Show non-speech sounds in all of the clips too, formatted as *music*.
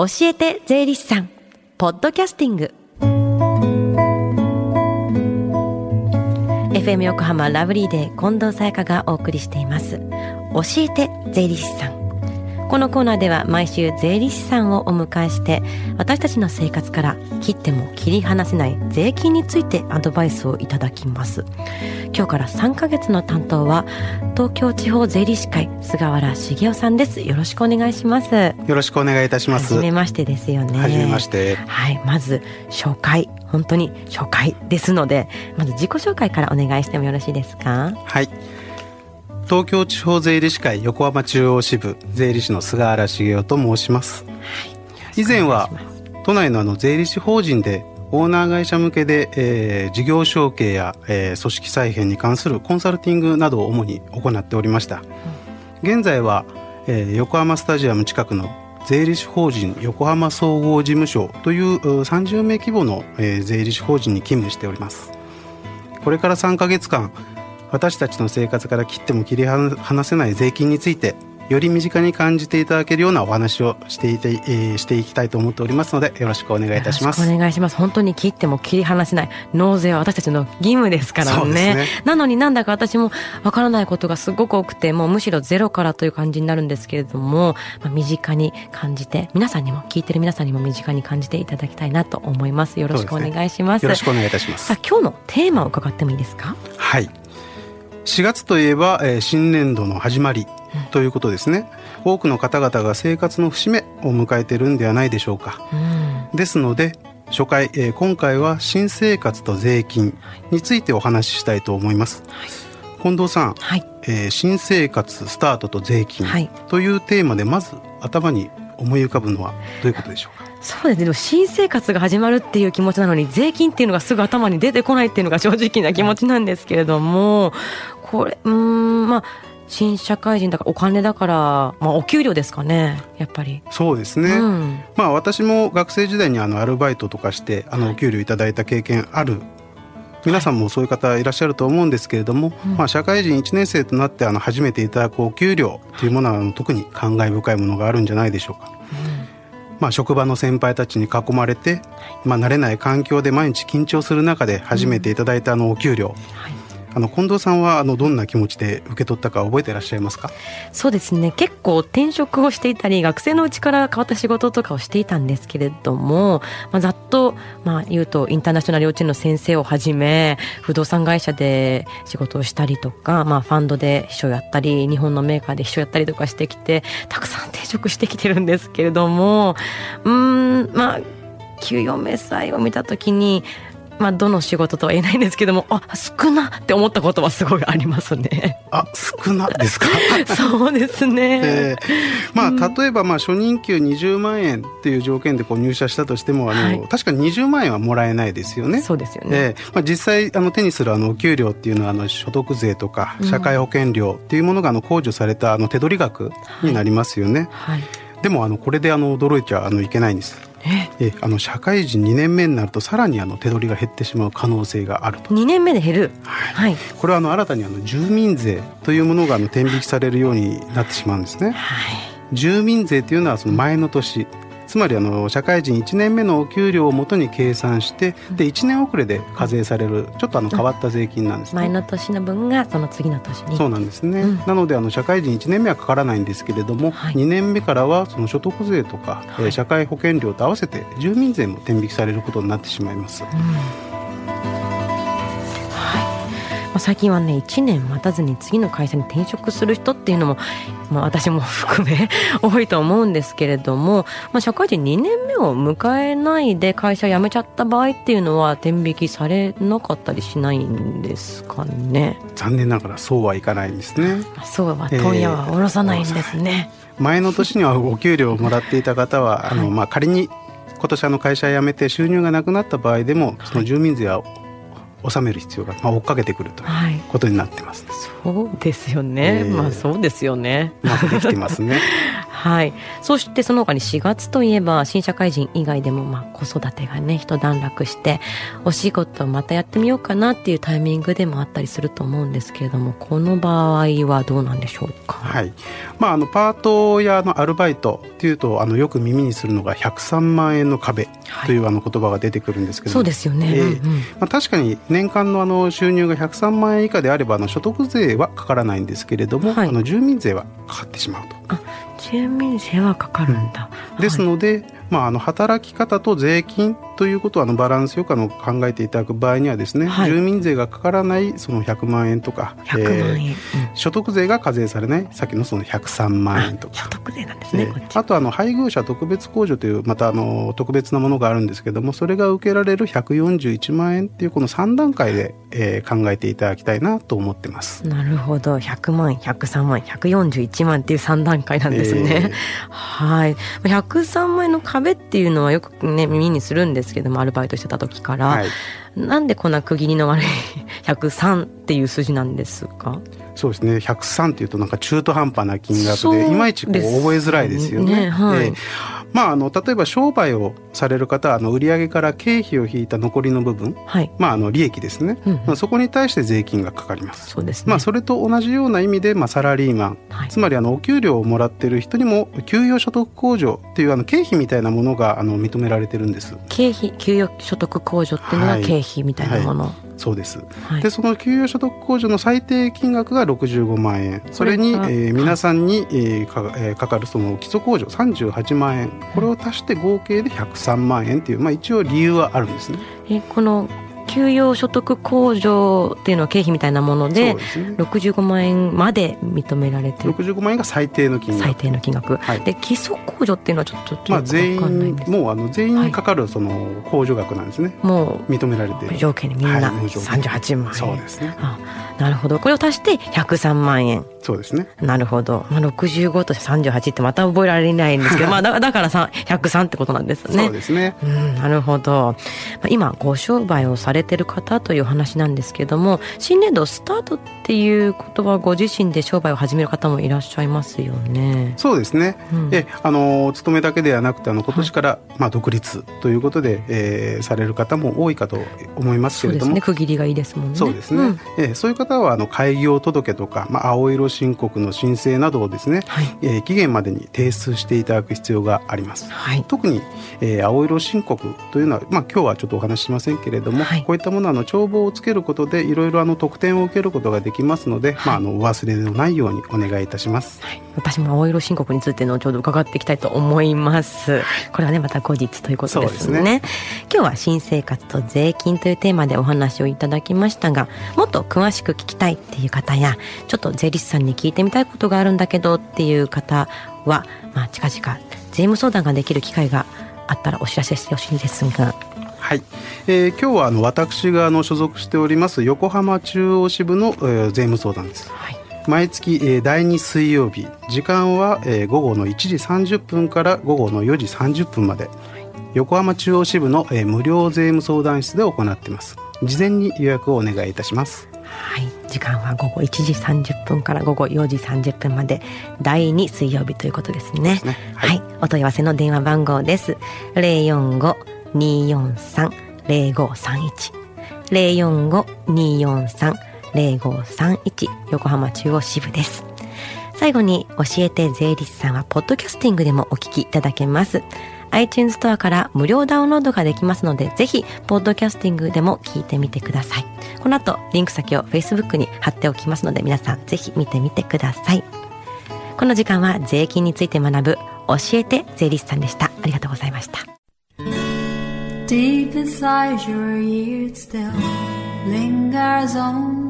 教えて税理士さん。ポッドキャスティング。FM 横浜ラブリーで近藤沙耶香がお送りしています。教えて税理士さん。このコーナーでは毎週税理士さんをお迎えして私たちの生活から切っても切り離せない税金についてアドバイスをいただきます。今日から3ヶ月の担当は東京地方税理士会菅原茂雄さんです。よろしくお願いします。よろしくお願いいたします。はめましてですよね。はめまして。はい。まず紹介。本当に紹介ですのでまず自己紹介からお願いしてもよろしいですか？はい東京地方税理士会横浜中央支部税理士の菅原茂雄と申します、はい、以前は都内のあの税理士法人でオーナー会社向けで、えー、事業承継や、えー、組織再編に関するコンサルティングなどを主に行っておりました、うん、現在は、えー、横浜スタジアム近くの税理士法人横浜総合事務所という30名規模の、えー、税理士法人に勤務しております。これから3か月間私たちの生活から切っても切り離せない税金についてより身近に感じていただけるようなお話をしていて、えー、していきたいと思っておりますのでよろしくお願いいたします。お願いします。本当に切っても切り離せない。納税は私たちの義務ですからね、ね、なのになんだか私もわからないことがすごく多くてもうむしろゼロからという感じになるんですけれども、まあ、身近に感じて皆さんにも聞いてる皆さんにも身近に感じていただきたいなと思います。よろしくお願いします、ね、よろしくお願いいたしますさあ今日のテーマを伺ってもいいですかはい4月といえば、えー、新年度の始まりということですね、多くの方々が生活の節目を迎えているんではないでしょうか、うん、ですので初回、えー、今回は新生活と税金についてお話ししたいと思います、はい、近藤さん、はい、えー、新生活スタートと税金というテーマでまず頭に思い浮かぶのはどういうことでしょうか？そうですね。でも新生活が始まるっていう気持ちなのに税金っていうのがすぐ頭に出てこないっていうのが正直な気持ちなんですけれどもこれうんまあ新社会人だからお金だから、まあ、お給料ですかね。やっぱり。そうですね、うん、まあ私も学生時代にあのアルバイトとかしてあのお給料いただいた経験ある皆さんもそういう方いらっしゃると思うんですけれども、はい、まあ、社会人1年生となってあの初めていただくお給料というものは特に感慨深いものがあるんじゃないでしょうか。うんまあ、職場の先輩たちに囲まれて、まあ、慣れない環境で毎日緊張する中で初めていただいたあのお給料、はいあの近藤さんはあのどんな気持ちで受け取ったか覚えていらっしゃいますか？そうですね。結構転職をしていたり学生のうちから変わった仕事とかをしていたんですけれども、まあ、ざっと、まあ、言うとインターナショナル幼稚園の先生をはじめ不動産会社で仕事をしたりとか、まあ、ファンドで秘書やったり日本のメーカーで秘書やったりとかしてきてたくさん転職してきてるんですけれどもうんまあ給与明細を見た時にまあ、どの仕事とは言えないんですけどもあ少なって思ったことはすごいありますね。あ少なですか？*laughs* そうですね、えー、まあ、例えばまあ初任給20万円っていう条件でこう入社したとしてもあの、はい、確かに20万円はもらえないですよね。そうですよね、えーまあ、実際あの手にするあのお給料っていうのはあの所得税とか社会保険料っていうものがあの控除されたあの手取り額になりますよね。はい、はい、でもあのこれであの驚いちゃあのいけないんです。え？あの社会人2年目になるとさらにあの手取りが減ってしまう可能性があると。2年目で減る、はい、はい、これはあの新たにあの住民税というものがあの転引きされるようになってしまうんですね、はい、住民税というのはその前の年つまりあの社会人1年目のお給料をもとに計算してで1年遅れで課税されるちょっとあの変わった税金なんです、ね、前の年の分がその次の年に。そうなんですね、うん、なのであの社会人1年目はかからないんですけれども、はい、2年目からはその所得税とか、はい、社会保険料と合わせて住民税も転引きされることになってしまいます。うんまあ、最近はね1年待たずに次の会社に転職する人っていうのも、まあ、私も *laughs* 含め多いと思うんですけれども、まあ、社会人2年目を迎えないで会社辞めちゃった場合っていうのは転引きされなかったりしないんですかね？残念ながらそうはいかないんですね。そうは問屋は下ろさないんですね、えー、前の年にはお給料をもらっていた方は、あのまあ、仮に今年あの会社辞めて収入がなくなった場合でもその住民税は納める必要が、まあ、追っかけてくるということになってます、はい、そうですよね、えー、まあそうですよね。うまくできてますね *laughs* はい、そしてその他に4月といえば新社会人以外でもまあ子育てがね一段落してお仕事をまたやってみようかなっていうタイミングでもあったりすると思うんですけれどもこの場合はどうなんでしょうか、はい。まあ、あのパートやのアルバイトっていうとあのよく耳にするのが103万円の壁というあの言葉が出てくるんですけど、そうですよね、えー、うんうん、まあ、確かに年間のあの収入が103万円以下であればあの所得税はかからないんですけれども、はい、あの住民税はかかってしまうと。住民税はかかるんだ、うん、ですので、まあ、あの働き方と税金ということをあのバランスよくあの考えていただく場合にはですね、はい、住民税がかからないその100万円とか、えー、所得税が課税されないさっきのその103万円とか。所得税なんですね、えー、あとあの配偶者特別控除というまたあの特別なものがあるんですけどもそれが受けられる141万円っていうこの3段階で、えー、考えていただきたいなと思ってます。なるほど。100万103万141万っていう3段階なんですね、えー、はい。103万円の壁っていうのはよくね耳にするんですけどもアルバイトしてた時から、はい、なんでこんな区切りの悪い *laughs* 103っていう数字なんですか？そうですね。103っていうとなんか中途半端な金額でいまいちこう覚えづらいですよね。ねはい、まあ、あの例えば商売をされる方はあの売上から経費を引いた残りの部分、はい、まあ、あの利益ですね、うんうん、まあ、そこに対して税金がかかります。そうです、ね、まあ、それと同じような意味で、まあ、サラリーマン、はい、つまりあのお給料をもらってる人にも給与所得控除っていうあの経費みたいなものがあの認められてるんです。経費給与所得控除っていうのは経費みたいなもの、はいそうです、はい、でその給与所得控除の最低金額が65万円。それに、えー、皆さんに、えーかえー、かかるその基礎控除38万円。これを足して合計で103万円っていう、まあ、一応理由はあるんですね。えこの給与所得控除っていうのは経費みたいなものでで、ね、65万円まで認められてる。65万円が最低の金額。最低の金額、はい、で基礎控除っていうのはちょっとまあ、全員もうあの全員にかかるその控除額なんですね、はい、もう認められて。条件にみんな38万円、そうですね。あなるほど。これを足して103万円そうですね。なるほど、まあ、65と38ってまた覚えられないんですけど *laughs* まあだだから103ってことなんですね。そうですね、うん、なるほど、まあ、今ご商売をされてる方という話なんですけども新年度スタートっていうことはご自身で商売を始める方もいらっしゃいますよね。そうですね、うん、えあのお勤めだけではなくてあの今年から、はい、まあ、独立ということで、えー、される方も多いかと思いますけれども。そうですね。区切りがいいですもんね。そうですね、うん、えー、そういう方はあの開業届とか、まあ、青色申告の申請などをですね、はい、えー、期限までに提出していただく必要があります、はい、特に、えー、青色申告というのは、まあ、今日はちょっとお話ししませんけれども、はい、こういったものはあの帳簿をつけることでいろいろあの特典を受けることができますので、まあ、あのお忘れのないようにお願いいたします、私も青色申告についてのちょうど伺っていきたいと思います。これはねまた後日ということですね、ね、今日は新生活と税金というテーマでお話をいただきましたがもっと詳しく聞きたいっていう方やちょっと税理士さんに聞いてみたいことがあるんだけどっていう方は、まあ、近々税務相談ができる機会があったらお知らせしてほしいですが。はい、えー、今日はあの私があの所属しております横浜中央支部の、えー、税務相談です。はい。毎月、えー、第2水曜日時間は、えー、午後の1時30分から午後の4時30分まで。横浜中央支部の、えー、無料税務相談室で行っています。事前に予約をお願いいたしますはい。時間は午後1時30分から午後4時30分まで。第2水曜日ということですね、ね、はい、はい、お問い合わせの電話番号です。045-243-0531 045-243-0531横浜中央支部です。最後に教えて税理士さんはポッドキャスティングでもお聞きいただけます iTunes ストアから無料ダウンロードができますので、ぜひ、ポッドキャスティングでも聞いてみてください。この後、リンク先を Facebook に貼っておきますので、皆さんぜひ見てみてください。この時間は税金について学ぶ、教えて税理士さんでした。ありがとうございました。Deep inside your ears still lingers on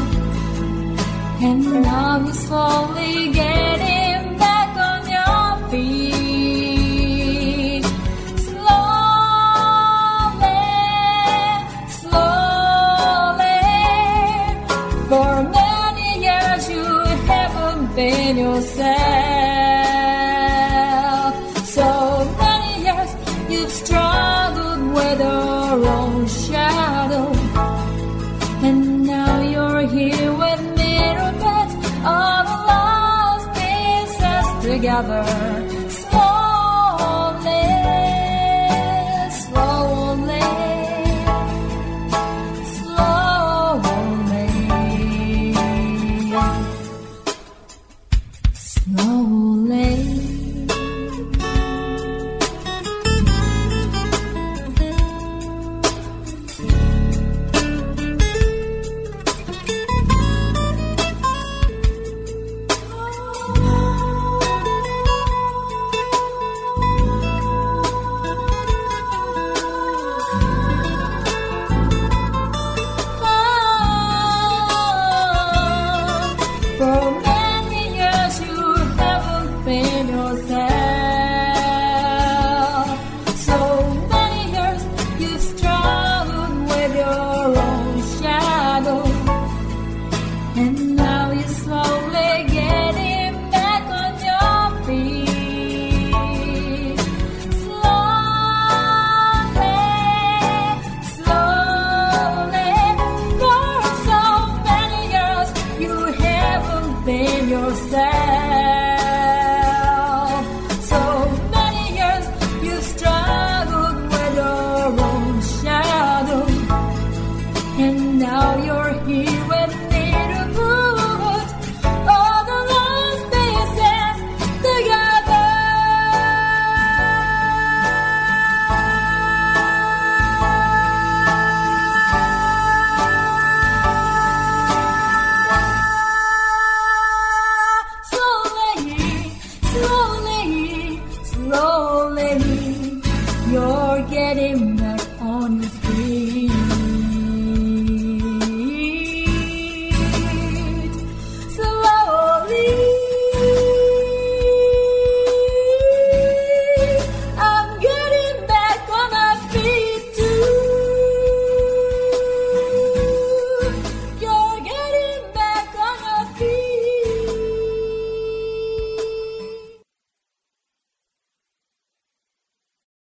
and now he's falling. another